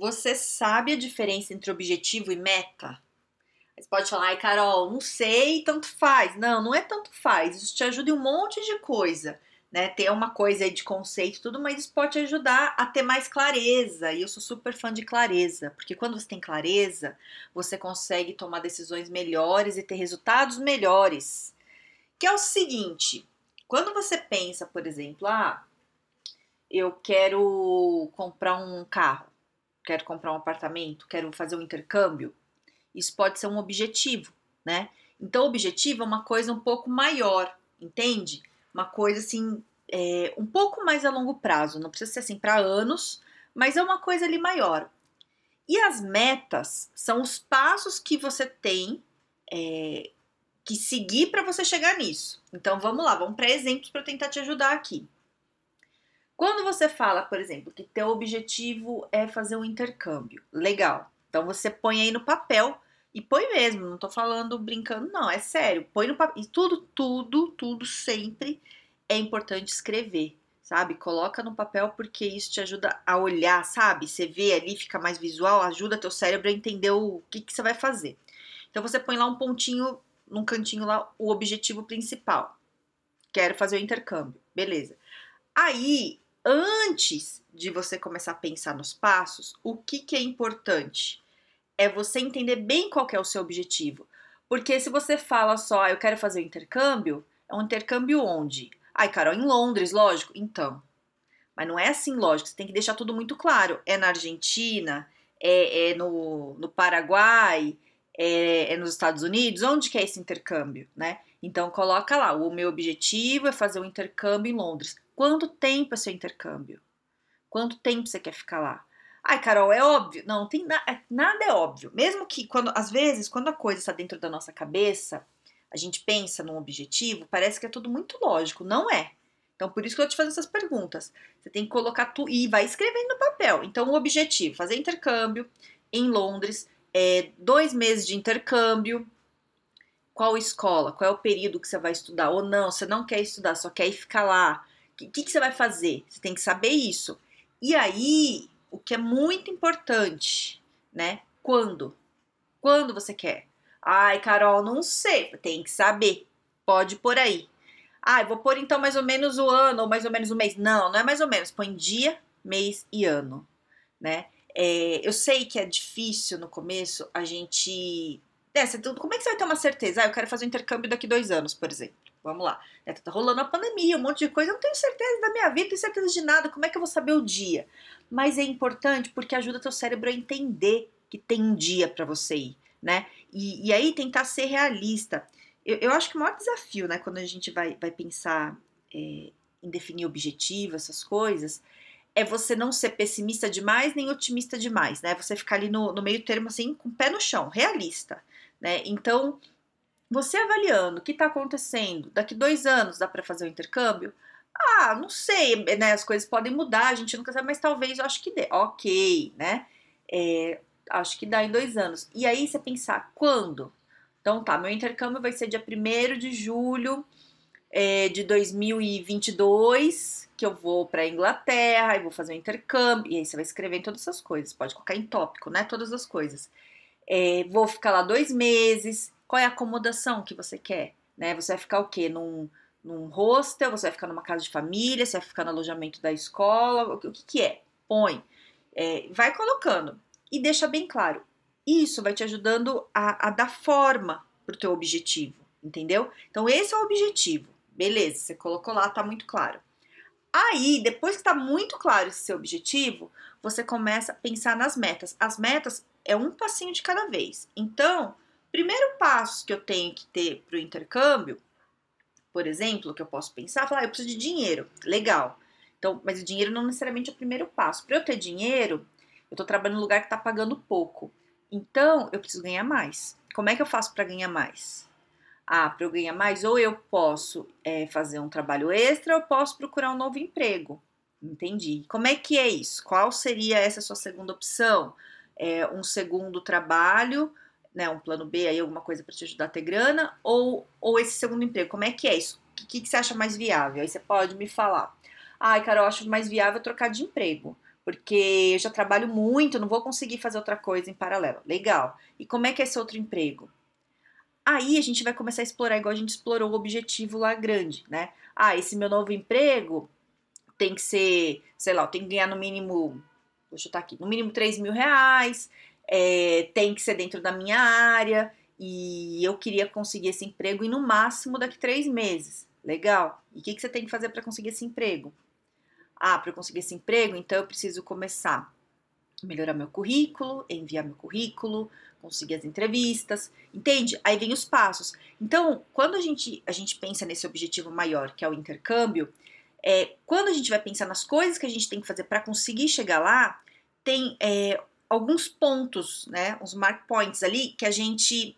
Você sabe a diferença entre objetivo e meta? Você pode falar, ai Carol, não sei, tanto faz. Não, não é tanto faz. Isso te ajuda em um monte de coisa, né? Ter uma coisa aí de conceito e tudo, mas isso pode te ajudar a ter mais clareza. E eu sou super fã de clareza, porque quando você tem clareza, você consegue tomar decisões melhores e ter resultados melhores. Que é o seguinte, quando você pensa, por exemplo, ah, eu quero comprar um carro quero comprar um apartamento, quero fazer um intercâmbio, isso pode ser um objetivo, né? Então, objetivo é uma coisa um pouco maior, entende? Uma coisa assim, é, um pouco mais a longo prazo, não precisa ser assim para anos, mas é uma coisa ali maior. E as metas são os passos que você tem é, que seguir para você chegar nisso. Então vamos lá, vamos para exemplos para tentar te ajudar aqui. Quando você fala, por exemplo, que teu objetivo é fazer um intercâmbio, legal. Então você põe aí no papel e põe mesmo, não tô falando brincando, não, é sério. Põe no papel. E tudo, tudo, tudo sempre é importante escrever, sabe? Coloca no papel porque isso te ajuda a olhar, sabe? Você vê ali, fica mais visual, ajuda teu cérebro a entender o que, que você vai fazer. Então você põe lá um pontinho, num cantinho lá, o objetivo principal. Quero fazer o intercâmbio, beleza. Aí antes de você começar a pensar nos passos, o que, que é importante? É você entender bem qual é o seu objetivo. Porque se você fala só, ah, eu quero fazer um intercâmbio, é um intercâmbio onde? Ai, Carol, em Londres, lógico. Então. Mas não é assim, lógico. Você tem que deixar tudo muito claro. É na Argentina? É, é no, no Paraguai? É, é, nos Estados Unidos? Onde que é esse intercâmbio, né? Então coloca lá, o meu objetivo é fazer um intercâmbio em Londres. Quanto tempo é seu intercâmbio? Quanto tempo você quer ficar lá? Ai, Carol, é óbvio. Não, tem na, é, nada é óbvio. Mesmo que quando às vezes, quando a coisa está dentro da nossa cabeça, a gente pensa num objetivo, parece que é tudo muito lógico, não é? Então, por isso que eu te faço essas perguntas. Você tem que colocar tu e vai escrevendo no papel. Então, o objetivo, fazer intercâmbio em Londres, é, dois meses de intercâmbio, qual escola, qual é o período que você vai estudar, ou não, você não quer estudar, só quer ir ficar lá, o que, que você vai fazer? Você tem que saber isso. E aí, o que é muito importante, né? Quando? Quando você quer? Ai, Carol, não sei. Tem que saber. Pode por aí. Ah, vou pôr então mais ou menos o ano ou mais ou menos o mês. Não, não é mais ou menos. Põe dia, mês e ano, né? É, eu sei que é difícil no começo a gente. É, como é que você vai ter uma certeza? Ah, eu quero fazer um intercâmbio daqui dois anos, por exemplo. Vamos lá. Né? Tá rolando a pandemia, um monte de coisa. Eu não tenho certeza da minha vida, não tenho certeza de nada. Como é que eu vou saber o dia? Mas é importante porque ajuda teu cérebro a entender que tem um dia para você ir, né? E, e, aí tentar ser realista. Eu, eu, acho que o maior desafio, né, quando a gente vai, vai pensar é, em definir objetivo, essas coisas, é você não ser pessimista demais nem otimista demais, né? Você ficar ali no, no meio termo, assim, com o pé no chão, realista, né? Então, você avaliando o que está acontecendo, daqui dois anos dá para fazer o intercâmbio? Ah, não sei, né? As coisas podem mudar, a gente nunca sabe, mas talvez eu acho que dê. Ok, né? É, acho que dá em dois anos. E aí você pensar, quando? Então tá, meu intercâmbio vai ser dia 1 de julho é, de 2022, que eu vou para Inglaterra e vou fazer um intercâmbio. E aí você vai escrever todas essas coisas, pode colocar em tópico, né? Todas as coisas. É, vou ficar lá dois meses qual é a acomodação que você quer, né? Você vai ficar o quê? Num, num hostel, você vai ficar numa casa de família, você vai ficar no alojamento da escola, o que, o que, que é? Põe. É, vai colocando e deixa bem claro. Isso vai te ajudando a, a dar forma para o teu objetivo, entendeu? Então esse é o objetivo. Beleza, você colocou lá, tá muito claro. Aí, depois que está muito claro esse seu objetivo, você começa a pensar nas metas. As metas é um passinho de cada vez. Então, Primeiro passo que eu tenho que ter para o intercâmbio, por exemplo, que eu posso pensar, falar, ah, eu preciso de dinheiro, legal. Então, mas o dinheiro não necessariamente é o primeiro passo. Para eu ter dinheiro, eu estou trabalhando em um lugar que está pagando pouco. Então, eu preciso ganhar mais. Como é que eu faço para ganhar mais? Ah, para eu ganhar mais, ou eu posso é, fazer um trabalho extra, ou eu posso procurar um novo emprego. Entendi. Como é que é isso? Qual seria essa sua segunda opção? É, um segundo trabalho, né, um plano B aí, alguma coisa para te ajudar a ter grana, ou, ou esse segundo emprego? Como é que é isso? O que, que você acha mais viável? Aí você pode me falar. Ai, Carol, eu acho mais viável trocar de emprego porque eu já trabalho muito, não vou conseguir fazer outra coisa em paralelo. Legal. E como é que é esse outro emprego? Aí a gente vai começar a explorar, igual a gente explorou o objetivo lá grande, né? Ah, esse meu novo emprego tem que ser, sei lá, tem que ganhar no mínimo, vou chutar aqui, no mínimo 3 mil reais, é, tem que ser dentro da minha área, e eu queria conseguir esse emprego e no máximo daqui três meses. Legal. E o que, que você tem que fazer para conseguir esse emprego? Ah, para conseguir esse emprego, então eu preciso começar a melhorar meu currículo, enviar meu currículo, conseguir as entrevistas, entende? Aí vem os passos. Então, quando a gente, a gente pensa nesse objetivo maior, que é o intercâmbio, é, quando a gente vai pensar nas coisas que a gente tem que fazer para conseguir chegar lá, tem é, alguns pontos, né, uns mark points ali que a gente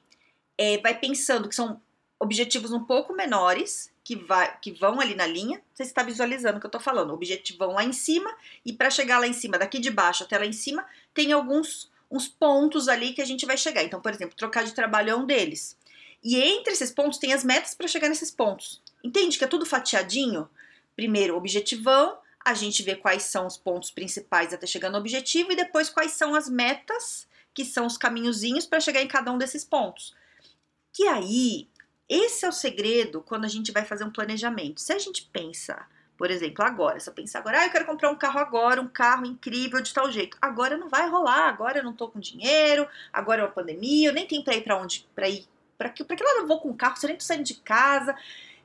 é, vai pensando que são objetivos um pouco menores, que, vai, que vão ali na linha, você está visualizando o que eu estou falando, o objetivão lá em cima, e para chegar lá em cima, daqui de baixo até lá em cima, tem alguns uns pontos ali que a gente vai chegar. Então, por exemplo, trocar de trabalho é um deles. E entre esses pontos tem as metas para chegar nesses pontos. Entende que é tudo fatiadinho? Primeiro, objetivão, a gente vê quais são os pontos principais até chegar no objetivo e depois quais são as metas, que são os caminhozinhos para chegar em cada um desses pontos. Que aí esse é o segredo quando a gente vai fazer um planejamento. Se a gente pensa, por exemplo, agora, se eu pensar agora, ah, eu quero comprar um carro agora, um carro incrível de tal jeito. Agora não vai rolar, agora eu não tô com dinheiro, agora é uma pandemia, eu nem tenho pra ir pra onde, pra ir, pra que, pra que lado eu vou com o carro, se eu nem tô saindo de casa.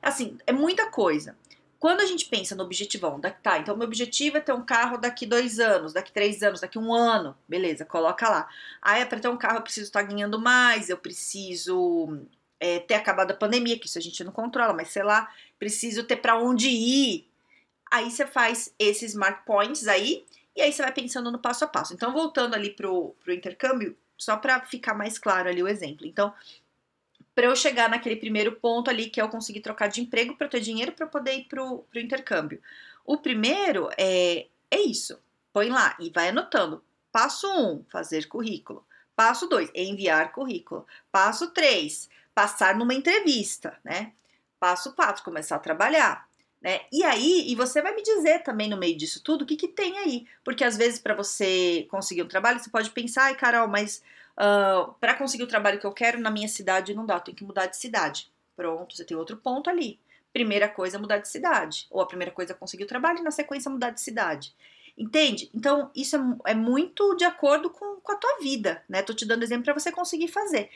Assim, é muita coisa. Quando a gente pensa no objetivão, tá, então meu objetivo é ter um carro daqui dois anos, daqui três anos, daqui um ano, beleza, coloca lá. Aí, para ter um carro, eu preciso estar ganhando mais, eu preciso é, ter acabado a pandemia, que isso a gente não controla, mas sei lá, preciso ter para onde ir. Aí você faz esses mark points aí, e aí você vai pensando no passo a passo. Então, voltando ali pro, pro intercâmbio, só para ficar mais claro ali o exemplo. Então, para eu chegar naquele primeiro ponto ali, que é eu conseguir trocar de emprego para ter dinheiro para poder ir pro, pro intercâmbio. O primeiro é, é isso. Põe lá e vai anotando. Passo 1, um, fazer currículo. Passo 2, enviar currículo. Passo 3, passar numa entrevista, né? Passo quatro, começar a trabalhar. Né? E aí, e você vai me dizer também no meio disso tudo o que, que tem aí. Porque às vezes, para você conseguir um trabalho, você pode pensar, ai, Carol, mas uh, para conseguir o trabalho que eu quero na minha cidade não dá, tenho que mudar de cidade. Pronto, você tem outro ponto ali. Primeira coisa é mudar de cidade. Ou a primeira coisa é conseguir o trabalho e na sequência mudar de cidade. Entende? Então, isso é, é muito de acordo com, com a tua vida, né? Tô te dando exemplo para você conseguir fazer.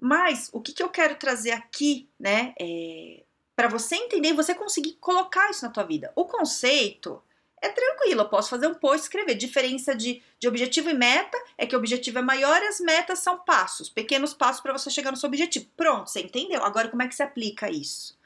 Mas o que, que eu quero trazer aqui, né, é, para você entender e você conseguir colocar isso na tua vida. O conceito é tranquilo, eu posso fazer um post escrever. Diferença de, de objetivo e meta é que o objetivo é maior e as metas são passos, pequenos passos para você chegar no seu objetivo. Pronto, você entendeu? Agora, como é que se aplica isso?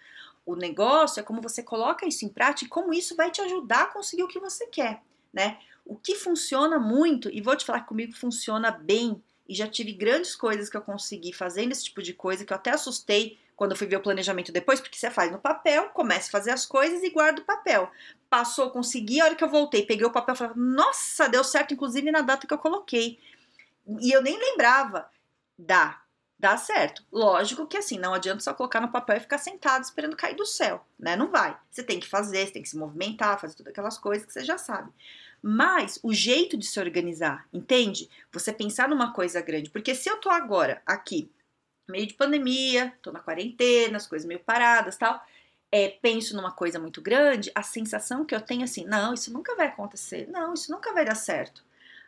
O negócio é como você coloca isso em prática e como isso vai te ajudar a conseguir o que você quer, né? O que funciona muito, e vou te falar que comigo funciona bem, e já tive grandes coisas que eu consegui fazendo esse tipo de coisa, que eu até assustei quando eu fui ver o planejamento depois, porque você faz no papel, começa a fazer as coisas e guarda o papel. Passou, consegui, a hora que eu voltei, peguei o papel e falei, nossa, deu certo, inclusive na data que eu coloquei. E eu nem lembrava. Dá, dá certo. Lógico que assim, não adianta só colocar no papel e ficar sentado esperando cair do céu, né? Não vai. Você tem que fazer, você tem que se movimentar, fazer todas aquelas coisas que você já sabe mas o jeito de se organizar, entende? Você pensar numa coisa grande, porque se eu tô agora aqui, meio de pandemia, tô na quarentena, as coisas meio paradas, tal, é, penso numa coisa muito grande, a sensação que eu tenho é assim, não, isso nunca vai acontecer, não, isso nunca vai dar certo.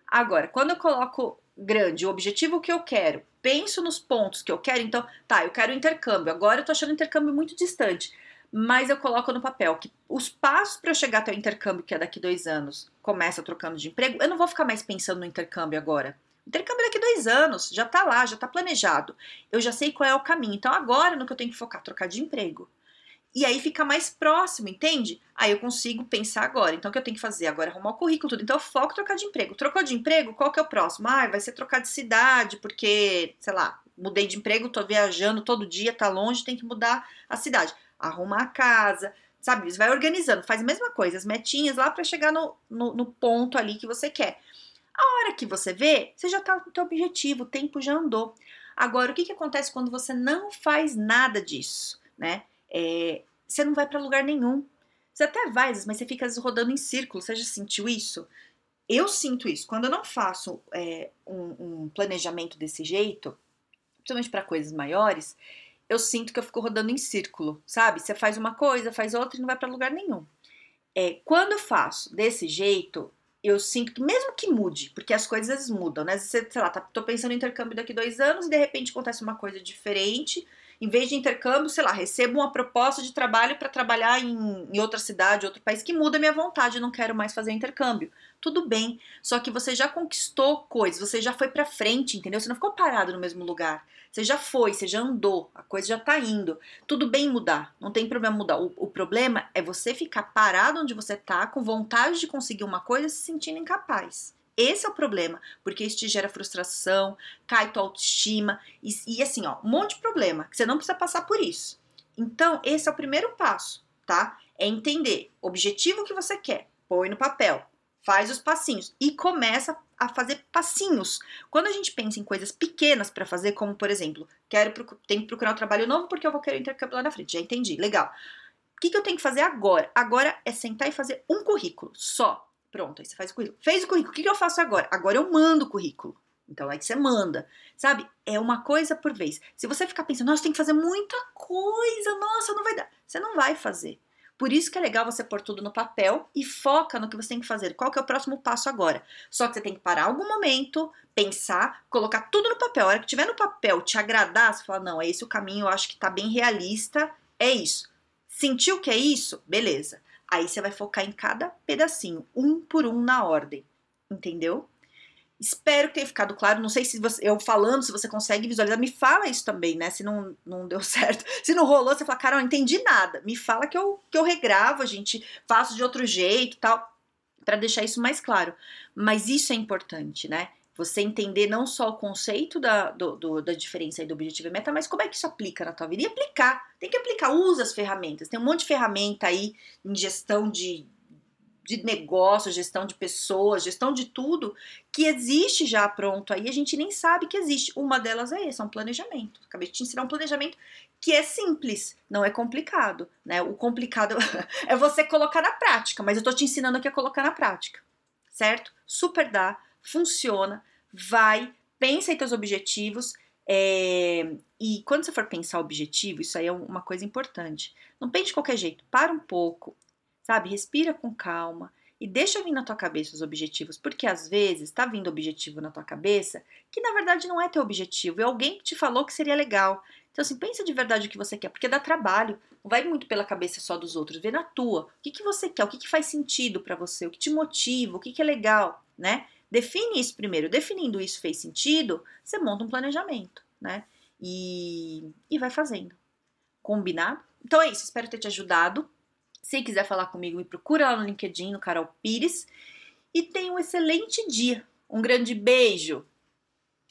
Agora, quando eu coloco grande, o objetivo que eu quero, penso nos pontos que eu quero, então, tá, eu quero intercâmbio, agora eu tô achando intercâmbio muito distante mas eu coloco no papel que os passos para eu chegar até o intercâmbio, que é daqui dois anos, começa trocando de emprego, eu não vou ficar mais pensando no intercâmbio agora. Intercâmbio daqui dois anos, já tá lá, já tá planejado. Eu já sei qual é o caminho. Então agora no que eu tenho que focar, trocar de emprego. e aí fica mais próximo, entende? Aí eu consigo pensar agora. Então, o que eu tenho que fazer? Agora arrumar o currículo, tudo. Então, eu foco trocar de emprego. Trocou de emprego? Qual que é o próximo? Ah, vai ser trocar de cidade, porque, sei lá, mudei de emprego, tô viajando todo dia, tá longe, tem que mudar a cidade. Arrumar a casa, sabe? Vai organizando, faz a mesma coisa, as metinhas lá para chegar no, no, no, ponto ali que você quer. A hora que você vê, você já tá com o teu objetivo, o tempo já andou. Agora, o que, que acontece quando você não faz nada disso, né? É, você não vai para lugar nenhum. Você até vai, mas você fica rodando em círculo. Você já sentiu isso? Eu sinto isso. Quando eu não faço é, um, um planejamento desse jeito, principalmente para coisas maiores, eu sinto que eu fico rodando em círculo, sabe? Você faz uma coisa, faz outra e não vai para lugar nenhum. É, quando eu faço desse jeito, eu sinto mesmo que mude, porque as coisas mudam, né? Você, sei lá, tá, tô pensando em intercâmbio daqui dois anos e de repente acontece uma coisa diferente em vez de intercâmbio, sei lá, recebo uma proposta de trabalho para trabalhar em, em, outra cidade, outro país, que muda minha vontade, não quero mais fazer intercâmbio. Tudo bem, só que você já conquistou coisas, você já foi para frente, entendeu? Você não ficou parado no mesmo lugar. Você já foi, você já andou, a coisa já tá indo. Tudo bem mudar, não tem problema mudar. O, o problema é você ficar parado onde você tá, com vontade de conseguir uma coisa, se sentindo incapaz. Esse é o problema, porque isso te gera frustração, cai tua autoestima e, e assim, ó, um monte de problema, que você não precisa passar por isso. Então, esse é o primeiro passo, tá? É entender o objetivo que você quer, põe no papel, faz os passinhos e começa a fazer passinhos. Quando a gente pensa em coisas pequenas para fazer, como por exemplo, quero tenho que procurar um trabalho novo porque eu vou querer intercâmbio lá na frente, já entendi, legal. O que, que eu tenho que fazer agora? Agora é sentar e fazer um currículo só. Pronto, aí você faz o currículo. Fez o currículo, o que, eu faço agora? Agora eu mando o currículo. Então aí você manda, sabe? É uma coisa por vez. Se você ficar pensando, nossa, tem que fazer muita coisa, nossa, não vai dar. Você não vai fazer. Por isso que é legal você pôr tudo no papel e foca no que você tem que fazer. Qual que é o próximo passo agora? Só que você tem que parar algum momento, pensar, colocar tudo no papel. A hora que tiver no papel, te agradar, você fala, não, é esse o caminho, eu acho que tá bem realista, é isso. Sentiu que é isso? Beleza. Aí você vai focar em cada pedacinho, um por um na ordem, entendeu? Espero que tenha ficado claro. Não sei se você, eu falando, se você consegue visualizar. Me fala isso também, né? Se não, não deu certo. Se não rolou, você fala, cara, não entendi nada. Me fala que eu, que eu regravo, a gente faço de outro jeito tal, para deixar isso mais claro. Mas isso é importante, né? Você entender não só o conceito da, do, do, da diferença do objetivo e meta, mas como é que isso aplica na tua vida. E aplicar. Tem que aplicar, usa as ferramentas. Tem um monte de ferramenta aí em gestão de, de negócio, gestão de pessoas, gestão de tudo, que existe já pronto aí, a gente nem sabe que existe. Uma delas é esse, é um planejamento. Acabei de te ensinar um planejamento que é simples, não é complicado, né? O complicado é você colocar na prática, mas eu tô te ensinando aqui a colocar na prática, certo? Super dá, funciona, vai, pensa em teus objetivos. É, e quando você for pensar objetivo, isso aí é uma coisa importante. Não pense de qualquer jeito, para um pouco, sabe? Respira com calma e deixa vir na tua cabeça os objetivos, porque às vezes tá vindo objetivo na tua cabeça que na verdade não é teu objetivo, é alguém que te falou que seria legal. Então, assim, pensa de verdade o que você quer, porque dá trabalho. Não vai muito pela cabeça só dos outros, vê na tua. O que, que você quer, o que, que faz sentido para você, o que te motiva, o que, que é legal, né? Define isso primeiro. Definindo isso fez sentido, você monta um planejamento, né? E, e vai fazendo. Combinado? Então é isso, espero ter te ajudado. Se quiser falar comigo, me procura lá no LinkedIn, no Carol Pires. E tenha um excelente dia. Um grande beijo!